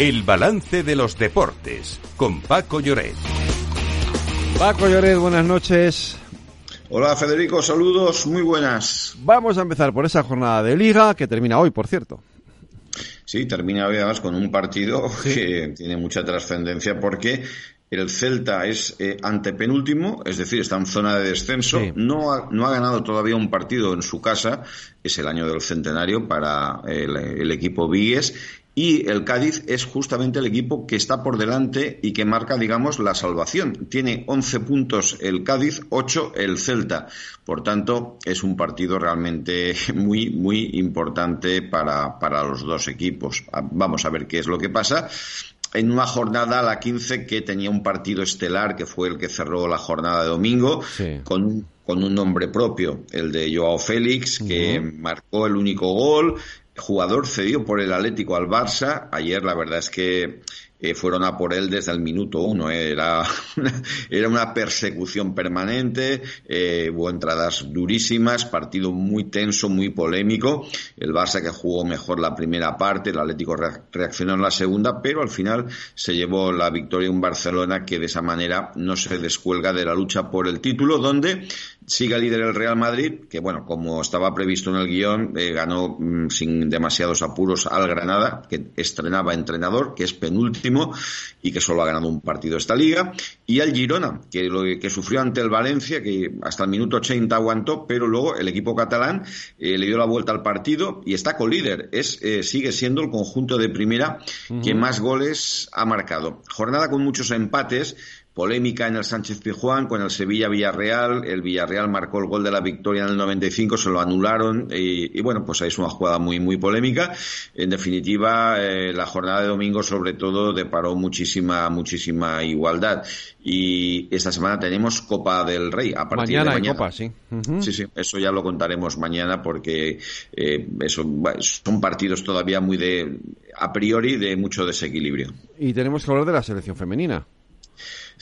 El balance de los deportes con Paco Lloret. Paco Lloret, buenas noches. Hola Federico, saludos, muy buenas. Vamos a empezar por esa jornada de liga que termina hoy, por cierto. Sí, termina hoy además con un partido que tiene mucha trascendencia porque el Celta es eh, antepenúltimo, es decir, está en zona de descenso. No, ha, no ha ganado todavía un partido en su casa. Es el año del centenario para el, el equipo Vigues y el Cádiz es justamente el equipo que está por delante y que marca, digamos, la salvación. Tiene 11 puntos el Cádiz, 8 el Celta. Por tanto, es un partido realmente muy, muy importante para, para los dos equipos. Vamos a ver qué es lo que pasa en una jornada, la 15, que tenía un partido estelar, que fue el que cerró la jornada de domingo, con, un, con un nombre propio, el de Joao Félix, que marcó el único gol, jugador cedido por el Atlético al Barça. Ayer la verdad es que eh, fueron a por él desde el minuto uno. Eh. Era, una, era una persecución permanente, eh, hubo entradas durísimas, partido muy tenso, muy polémico. El Barça que jugó mejor la primera parte, el Atlético reaccionó en la segunda, pero al final se llevó la victoria un Barcelona que de esa manera no se descuelga de la lucha por el título, donde sigue líder el Real Madrid, que bueno, como estaba previsto en el guion, eh, ganó mm, sin demasiados apuros al Granada, que estrenaba entrenador, que es penúltimo y que solo ha ganado un partido esta liga, y al Girona, que, lo, que sufrió ante el Valencia, que hasta el minuto 80 aguantó, pero luego el equipo catalán eh, le dio la vuelta al partido y está con líder. Es, eh, sigue siendo el conjunto de primera que más goles ha marcado. Jornada con muchos empates, polémica en el Sánchez Pizjuán con el Sevilla Villarreal. El Villarreal marcó el gol de la victoria en el 95, se lo anularon y, bueno, pues ahí es una jugada muy muy polémica. En definitiva, eh, la jornada de domingo sobre todo deparó muchísima muchísima igualdad y esta semana tenemos Copa del Rey a partir mañana de mañana. Copa, sí. Sí, sí, eso ya lo contaremos mañana porque eh, eso son partidos todavía muy de a priori de mucho desequilibrio. Y tenemos que hablar de la selección femenina.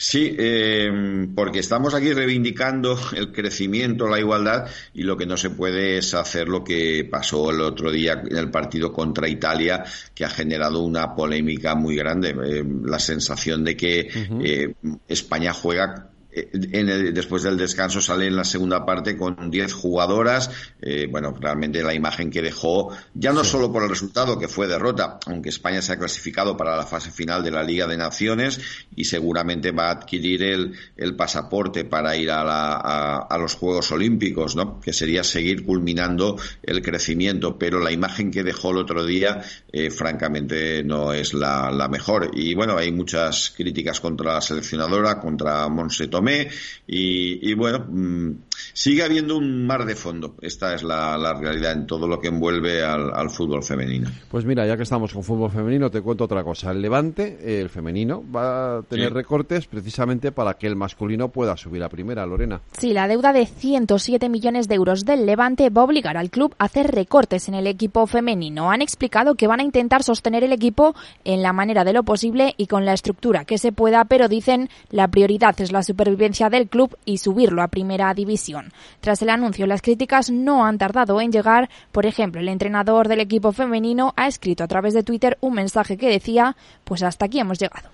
Sí, eh, porque estamos aquí reivindicando el crecimiento, la igualdad, y lo que no se puede es hacer lo que pasó el otro día en el partido contra Italia, que ha generado una polémica muy grande. Eh, la sensación de que eh, España juega en el, después del descanso sale en la segunda parte con 10 jugadoras. Eh, bueno, realmente la imagen que dejó, ya no sí. solo por el resultado, que fue derrota, aunque España se ha clasificado para la fase final de la Liga de Naciones y seguramente va a adquirir el, el pasaporte para ir a, la, a, a, los Juegos Olímpicos, ¿no? Que sería seguir culminando el crecimiento. Pero la imagen que dejó el otro día, eh, francamente, no es la, la, mejor. Y bueno, hay muchas críticas contra la seleccionadora, contra Monse Tomé y, y bueno, mmm, sigue habiendo un mar de fondo. Esta es la, la realidad en todo lo que envuelve al, al, fútbol femenino. Pues mira, ya que estamos con fútbol femenino, te cuento otra cosa. El Levante, el femenino, va a tener sí. recortes precisamente para que el masculino pueda subir a primera, Lorena. Sí, la deuda de 107 millones de euros del Levante va a obligar al club a hacer recortes en el equipo femenino. Han explicado que van a intentar sostener el equipo en la manera de lo posible y con la estructura que se pueda, pero dicen la prioridad es la supervivencia del club y subirlo a primera división. Tras el anuncio, las críticas no han tardado en llegar. Por ejemplo, el entrenador del equipo femenino ha escrito a través de Twitter un mensaje que decía, pues hasta aquí hemos llegado.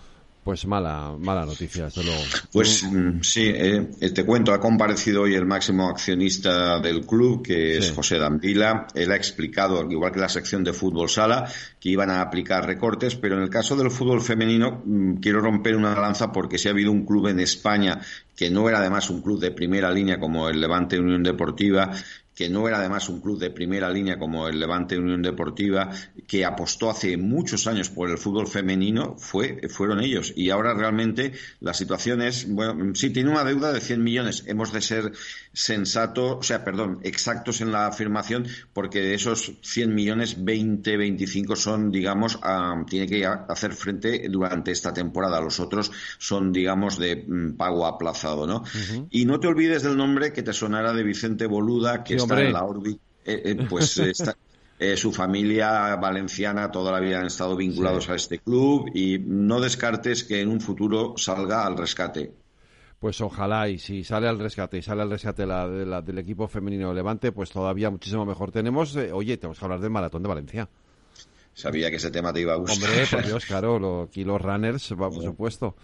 Pues mala, mala noticia, desde luego. Pues mm, sí, eh, te cuento, ha comparecido hoy el máximo accionista del club, que es sí. José Dambila. Él ha explicado, igual que la sección de fútbol sala, que iban a aplicar recortes, pero en el caso del fútbol femenino mm, quiero romper una lanza porque si ha habido un club en España que no era además un club de primera línea como el Levante Unión Deportiva, que no era además un club de primera línea como el Levante Unión Deportiva, que apostó hace muchos años por el fútbol femenino, fue, fueron ellos. Y ahora realmente la situación es, bueno, sí tiene una deuda de 100 millones. Hemos de ser sensatos, o sea, perdón, exactos en la afirmación, porque de esos 100 millones, 20, 25 son, digamos, a, tiene que hacer frente durante esta temporada. Los otros son, digamos, de mm, pago aplazado, ¿no? Uh -huh. Y no te olvides del nombre que te sonará de Vicente Boluda, que sí, está en la órbita, eh, eh, pues está, eh, su familia valenciana toda la vida han estado vinculados sí. a este club y no descartes que en un futuro salga al rescate. Pues ojalá, y si sale al rescate y sale al rescate la, de la, del equipo femenino de Levante, pues todavía muchísimo mejor. Tenemos, eh, oye, tenemos que hablar del Maratón de Valencia. Sabía que ese tema te iba a gustar. Hombre, por Dios, claro, aquí los runners, por supuesto.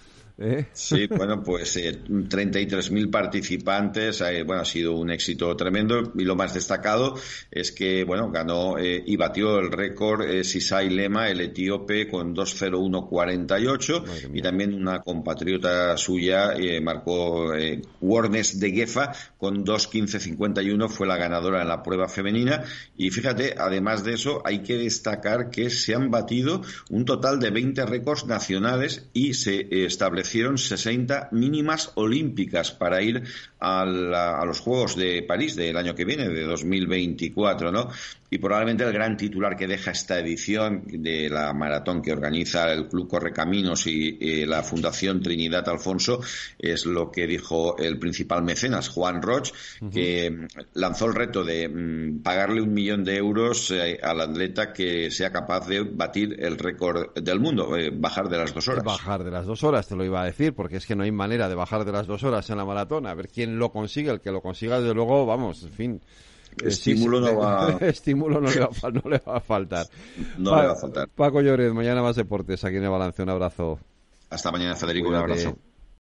¿Eh? Sí, bueno, pues eh, 33.000 participantes, eh, bueno, ha sido un éxito tremendo y lo más destacado es que, bueno, ganó eh, y batió el récord eh, Sisai Lema, el etíope, con 2.01.48 y también una compatriota suya marcó Warnes de Gefa con 2.15.51, fue la ganadora en la prueba femenina y fíjate, además de eso, hay que destacar que se han batido un total de 20 récords nacionales y se estableció hicieron 60 mínimas olímpicas para ir a, a, los Juegos de París del año que viene, de 2024, ¿no? Y probablemente el gran titular que deja esta edición de la maratón que organiza el Club Correcaminos y, la Fundación Trinidad Alfonso es lo que dijo el principal mecenas, Juan Roch, uh -huh. que lanzó el reto de mm, pagarle un millón de euros eh, al atleta que sea capaz de batir el récord del mundo, eh, bajar de las dos horas. Bajar de las dos horas, te lo iba a decir, porque es que no hay manera de bajar de las dos horas en la maratón. A ver quién lo consigue, el que lo consiga, desde luego, vamos, en fin. Estímulo no va Estímulo no le va, no le va a faltar. No pa le va a faltar. Paco Lloret, mañana más deportes aquí en el balance. Un abrazo. Hasta mañana, Federico. Un abrazo.